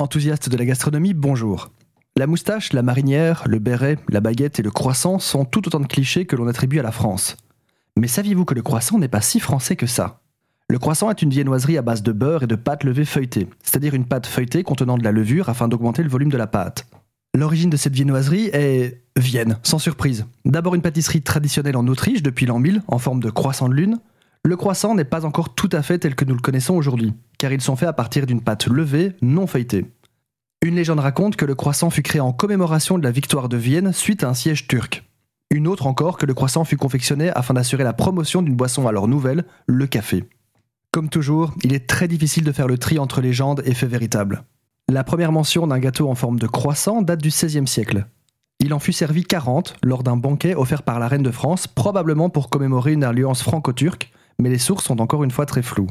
Enthousiaste de la gastronomie, bonjour. La moustache, la marinière, le béret, la baguette et le croissant sont tout autant de clichés que l'on attribue à la France. Mais saviez-vous que le croissant n'est pas si français que ça? Le croissant est une viennoiserie à base de beurre et de pâte levée feuilletée, c'est-à-dire une pâte feuilletée contenant de la levure afin d'augmenter le volume de la pâte. L'origine de cette viennoiserie est Vienne, sans surprise. D'abord une pâtisserie traditionnelle en Autriche depuis l'an 1000 en forme de croissant de lune, le croissant n'est pas encore tout à fait tel que nous le connaissons aujourd'hui, car ils sont faits à partir d'une pâte levée, non feuilletée. Une légende raconte que le croissant fut créé en commémoration de la victoire de Vienne suite à un siège turc. Une autre encore que le croissant fut confectionné afin d'assurer la promotion d'une boisson alors nouvelle, le café. Comme toujours, il est très difficile de faire le tri entre légendes et faits véritables. La première mention d'un gâteau en forme de croissant date du XVIe siècle. Il en fut servi 40 lors d'un banquet offert par la reine de France, probablement pour commémorer une alliance franco-turque, mais les sources sont encore une fois très floues.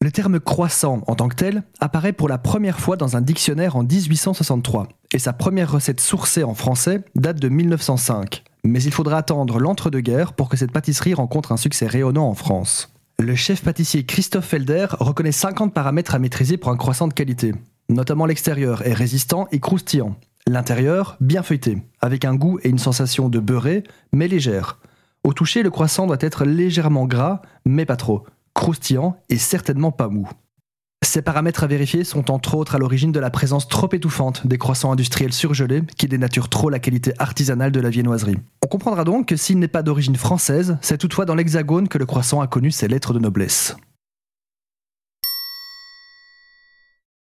Le terme croissant en tant que tel apparaît pour la première fois dans un dictionnaire en 1863, et sa première recette sourcée en français date de 1905. Mais il faudra attendre l'entre-deux-guerres pour que cette pâtisserie rencontre un succès rayonnant en France. Le chef pâtissier Christophe Felder reconnaît 50 paramètres à maîtriser pour un croissant de qualité. Notamment l'extérieur est résistant et croustillant. L'intérieur, bien feuilleté, avec un goût et une sensation de beurré, mais légère. Au toucher, le croissant doit être légèrement gras, mais pas trop, croustillant et certainement pas mou. Ces paramètres à vérifier sont entre autres à l'origine de la présence trop étouffante des croissants industriels surgelés qui dénaturent trop la qualité artisanale de la viennoiserie. On comprendra donc que s'il n'est pas d'origine française, c'est toutefois dans l'Hexagone que le croissant a connu ses lettres de noblesse.